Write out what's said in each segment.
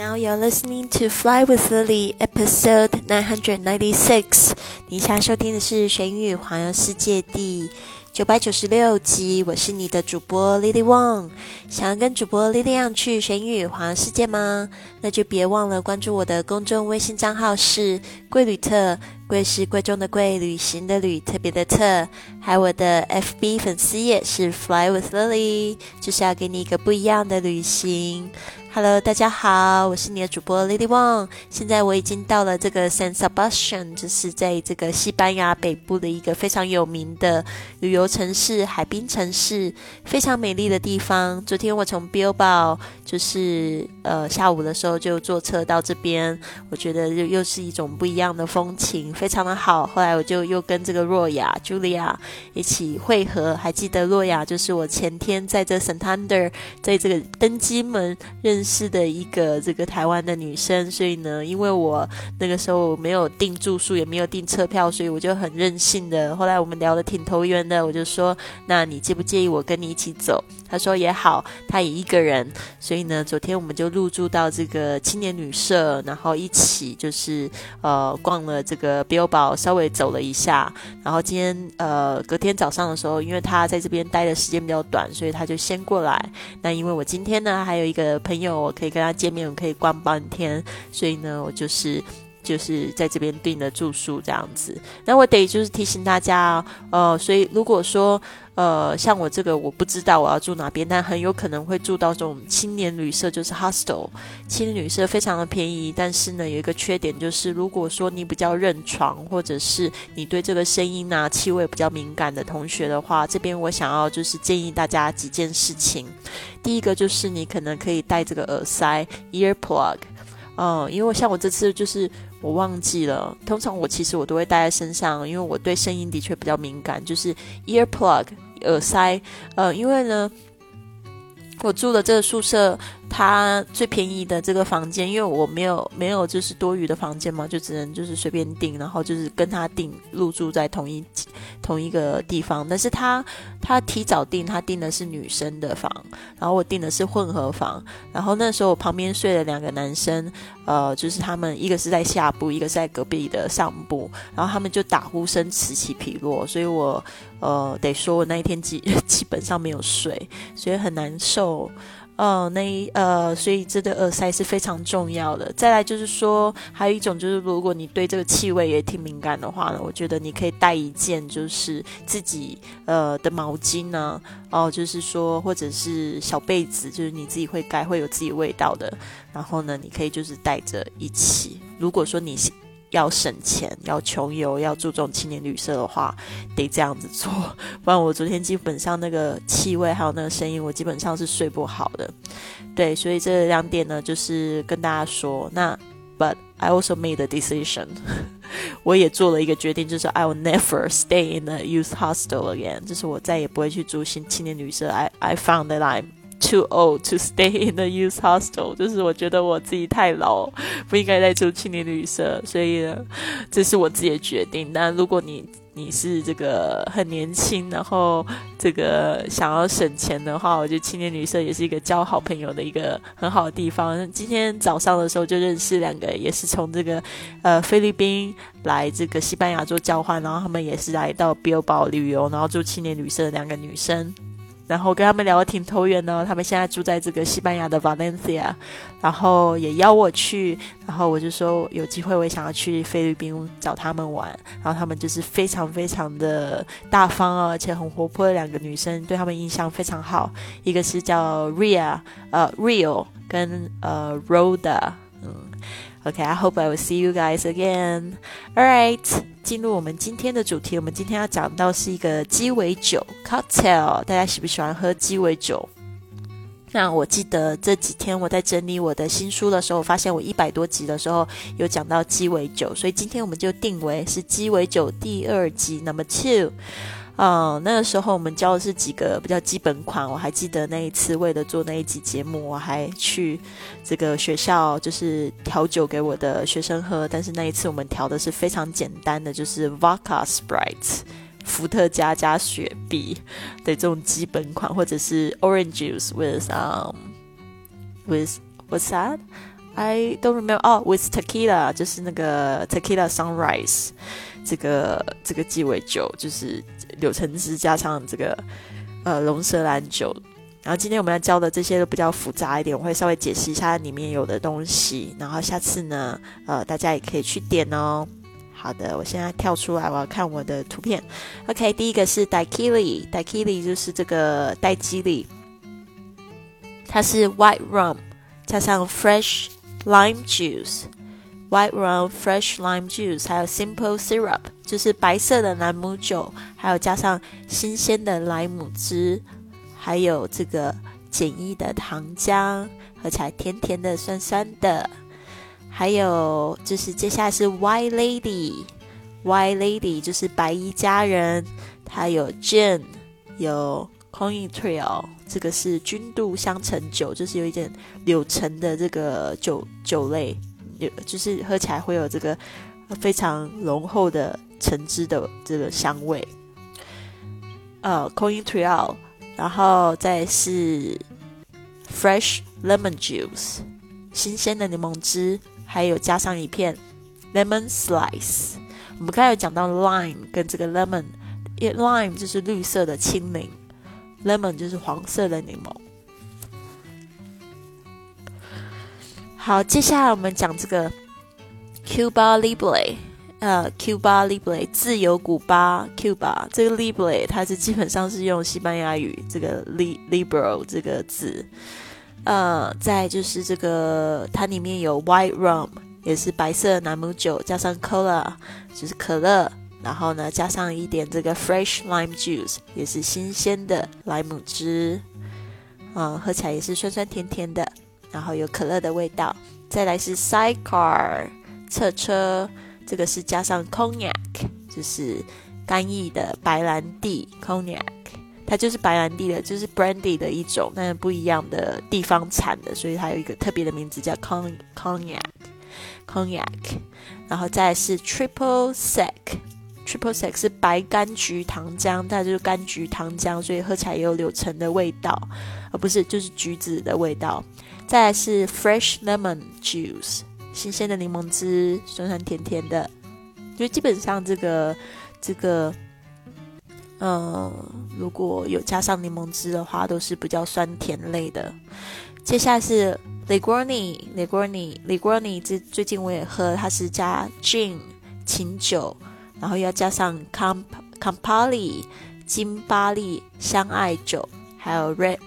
Now you're listening to Fly with Lily, episode nine hundred ninety six。你现在收听的是《玄宇环游世界》第九百九十六集。我是你的主播 Lily Wang。想要跟主播 Lily 一样去玄宇环游世界吗？那就别忘了关注我的公众微信账号是贵旅特，贵是贵重的贵，旅行的旅，特别的特。还有我的 FB 粉丝页是 Fly with Lily，就是要给你一个不一样的旅行。Hello，大家好，我是你的主播 Lily Wang。现在我已经到了这个 San Sebastian，就是在这个西班牙北部的一个非常有名的旅游城市、海滨城市，非常美丽的地方。昨天我从 Bilbao，就是呃下午的时候就坐车到这边，我觉得又又是一种不一样样的风情，非常的好。后来我就又跟这个若雅 Julia 一起会合，还记得若雅就是我前天在这 Santander，在这个登机门。认识的一个这个台湾的女生，所以呢，因为我那个时候没有订住宿，也没有订车票，所以我就很任性的。后来我们聊得挺投缘的，我就说：“那你介不介意我跟你一起走？”他说也好，他也一个人，所以呢，昨天我们就入住到这个青年旅社，然后一起就是呃逛了这个 Bilbao，稍微走了一下。然后今天呃隔天早上的时候，因为他在这边待的时间比较短，所以他就先过来。那因为我今天呢还有一个朋友。我可以跟他见面，我可以逛半天，所以呢，我就是就是在这边订的住宿这样子。那我得就是提醒大家，呃，所以如果说呃像我这个我不知道我要住哪边，但很有可能会住到这种青年旅社，就是 hostel 青年旅社，非常的便宜。但是呢，有一个缺点就是，如果说你比较认床，或者是你对这个声音啊气味比较敏感的同学的话，这边我想要就是建议大家几件事情。第一个就是你可能可以戴这个耳塞 ear plug，嗯，因为像我这次就是我忘记了，通常我其实我都会带在身上，因为我对声音的确比较敏感，就是 ear plug 耳塞，呃，因为呢，我住的这个宿舍。它最便宜的这个房间，因为我没有没有就是多余的房间嘛，就只能就是随便订，然后就是跟他订入住在同一同一个地方。但是他他提早订，他订的是女生的房，然后我订的是混合房。然后那时候我旁边睡了两个男生，呃，就是他们一个是在下部，一个是在隔壁的上部，然后他们就打呼声此起彼落，所以我呃得说我那一天基基本上没有睡，所以很难受。哦，那呃，所以这个耳塞是非常重要的。再来就是说，还有一种就是，如果你对这个气味也挺敏感的话呢，我觉得你可以带一件就是自己呃的毛巾呢，哦，就是说或者是小被子，就是你自己会盖会有自己味道的。然后呢，你可以就是带着一起。如果说你。要省钱，要穷游，要注重青年旅社的话，得这样子做。不然我昨天基本上那个气味还有那个声音，我基本上是睡不好的。对，所以这两点呢，就是跟大家说。那，But I also made a decision，我也做了一个决定，就是 I will never stay in a youth hostel again，就是我再也不会去住新青年旅社。I I found that I'm Too old to stay in the youth hostel，就是我觉得我自己太老，不应该再住青年旅社，所以，这是我自己的决定。但如果你你是这个很年轻，然后这个想要省钱的话，我觉得青年旅社也是一个交好朋友的一个很好的地方。今天早上的时候就认识两个，也是从这个呃菲律宾来这个西班牙做交换，然后他们也是来到 Bilbao 旅游，然后住青年旅社的两个女生。然后跟他们聊得挺投缘的，他们现在住在这个西班牙的 Valencia，然后也邀我去，然后我就说有机会我也想要去菲律宾找他们玩，然后他们就是非常非常的大方啊，而且很活泼的两个女生，对他们印象非常好，一个是叫 Ria，呃，Rio 跟呃 Roda，嗯，OK，I hope I will see you guys again，All right。进入我们今天的主题，我们今天要讲到是一个鸡尾酒 （cocktail）。大家喜不喜欢喝鸡尾酒？那我记得这几天我在整理我的新书的时候，发现我一百多集的时候有讲到鸡尾酒，所以今天我们就定为是鸡尾酒第二集，Number Two。嗯，那个时候我们教的是几个比较基本款。我还记得那一次，为了做那一集节目，我还去这个学校，就是调酒给我的学生喝。但是那一次我们调的是非常简单的，就是 Vodka Sprite，伏特加加雪碧的这种基本款，或者是 Orange Juice with um with what's that？I don't remember 哦，with tequila 就是那个 tequila sunrise 这个这个鸡尾酒，就是柳橙汁加上这个呃龙舌兰酒。然后今天我们要教的这些都比较复杂一点，我会稍微解释一下里面有的东西。然后下次呢，呃，大家也可以去点哦。好的，我现在跳出来，我要看我的图片。OK，第一个是 Daiquiri，Daiquiri 就是这个代基里，它是 White Rum 加上 Fresh Lime Juice White Rum Fresh Lime Juice，还有 Simple Syrup 就是白色的朗姆酒，还有加上新鲜的莱姆汁。还有这个简易的糖浆，喝起来甜甜的、酸酸的。还有就是接下来是 White Lady，White Lady 就是白衣佳人。它有 Gin，有 Cointreau，这个是君度香橙酒，就是有一点柳橙的这个酒酒类，有就是喝起来会有这个非常浓厚的橙汁的这个香味。呃，Cointreau。然后再是 fresh lemon juice，新鲜的柠檬汁，还有加上一片 lemon slice。我们刚才有讲到 lime 跟这个 lemon，lime 就是绿色的青柠，lemon 就是黄色的柠檬。好，接下来我们讲这个 Cuba Libre。呃，Cuba Libre 自由古巴，Cuba 这个 Libre 它是基本上是用西班牙语这个 li liberal 这个字，呃，再就是这个它里面有 White Rum 也是白色南姆酒，加上 Cola 就是可乐，然后呢加上一点这个 Fresh Lime Juice 也是新鲜的莱姆汁，啊，喝起来也是酸酸甜甜的，然后有可乐的味道。再来是 Sidecar 侧车。这个是加上 cognac，就是干邑的白兰地 cognac，它就是白兰地的，就是 brandy 的一种，但是不一样的地方产的，所以它有一个特别的名字叫 con cognac，cognac。然后再是 triple sec，triple sec 是白柑橘糖浆，它就是柑橘糖浆，所以喝起来也有柳橙的味道，而不是就是橘子的味道。再来是 fresh lemon juice。新鲜的柠檬汁，酸酸甜甜的，就基本上这个这个，呃，如果有加上柠檬汁的话，都是比较酸甜类的。接下来是 Legroni，Legroni，Legroni，这最近我也喝，它是加 gin 琴酒，然后要加上 Camp Campari 金巴利香艾酒，还有 Red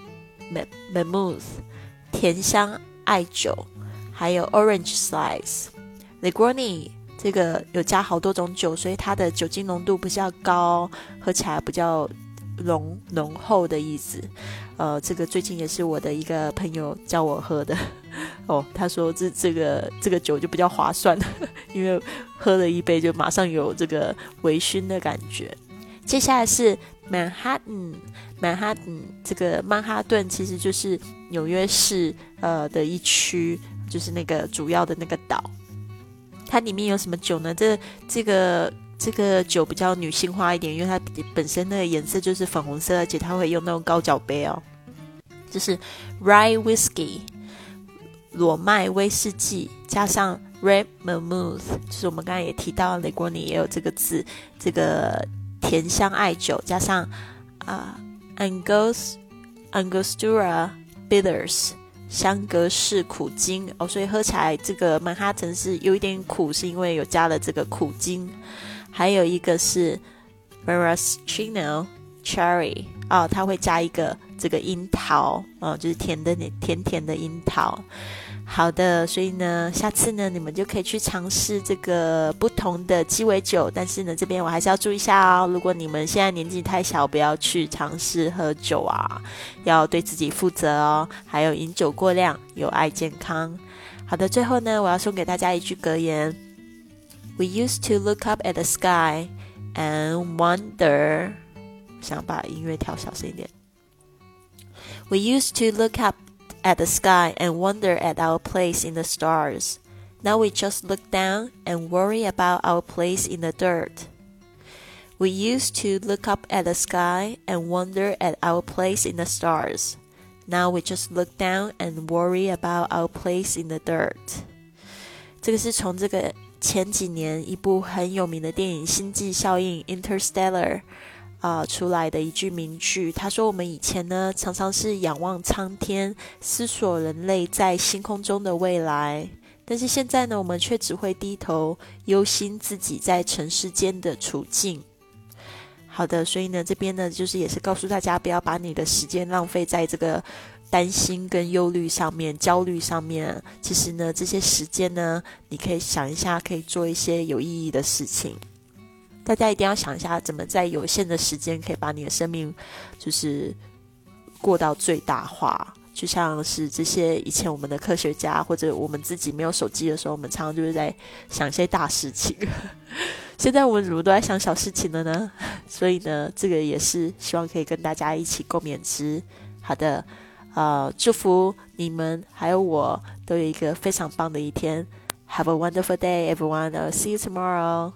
Mammoth 甜香艾酒。还有 Orange Slice，Negroni 这个有加好多种酒，所以它的酒精浓度比较高，喝起来比较浓浓厚的意思。呃，这个最近也是我的一个朋友叫我喝的 哦，他说这这个这个酒就比较划算，因为喝了一杯就马上有这个微醺的感觉。接下来是曼哈顿，曼哈顿这个曼哈顿其实就是纽约市呃的一区。就是那个主要的那个岛，它里面有什么酒呢？这这个这个酒比较女性化一点，因为它本身那个颜色就是粉红色，而且它会用那种高脚杯哦。就是 Rye Whiskey 裸麦威士忌，加上 Red m a m o o t h 就是我们刚才也提到雷国尼也有这个字，这个甜香艾酒，加上啊 Angos Angostura Bitters。香格士苦精哦，所以喝起来这个曼哈顿是有一点苦，是因为有加了这个苦精。还有一个是 maraschino cherry 哦，它会加一个这个樱桃哦，就是甜的甜甜的樱桃。好的，所以呢，下次呢，你们就可以去尝试这个不同的鸡尾酒。但是呢，这边我还是要注意一下哦。如果你们现在年纪太小，不要去尝试喝酒啊，要对自己负责哦。还有饮酒过量有碍健康。好的，最后呢，我要送给大家一句格言：We used to look up at the sky and wonder。想把音乐调小声一点。We used to look up. at the sky and wonder at our place in the stars. Now we just look down and worry about our place in the dirt. We used to look up at the sky and wonder at our place in the stars. Now we just look down and worry about our place in the dirt. 这个是从这个前几年一部很有名的电影《星际效应》（Interstellar） 啊出来的一句名句。他说：“我们以前呢，常常是仰望苍天，思索人类在星空中的未来；但是现在呢，我们却只会低头忧心自己在尘世间的处境。”好的，所以呢，这边呢，就是也是告诉大家，不要把你的时间浪费在这个担心跟忧虑上面、焦虑上面。其实呢，这些时间呢，你可以想一下，可以做一些有意义的事情。大家一定要想一下，怎么在有限的时间，可以把你的生命就是过到最大化。就像是这些以前我们的科学家，或者我们自己没有手机的时候，我们常常就是在想一些大事情。现在我们怎么都在想小事情了呢？所以呢，这个也是希望可以跟大家一起共勉之。好的，呃，祝福你们还有我都有一个非常棒的一天。Have a wonderful day, everyone. I'll see you tomorrow.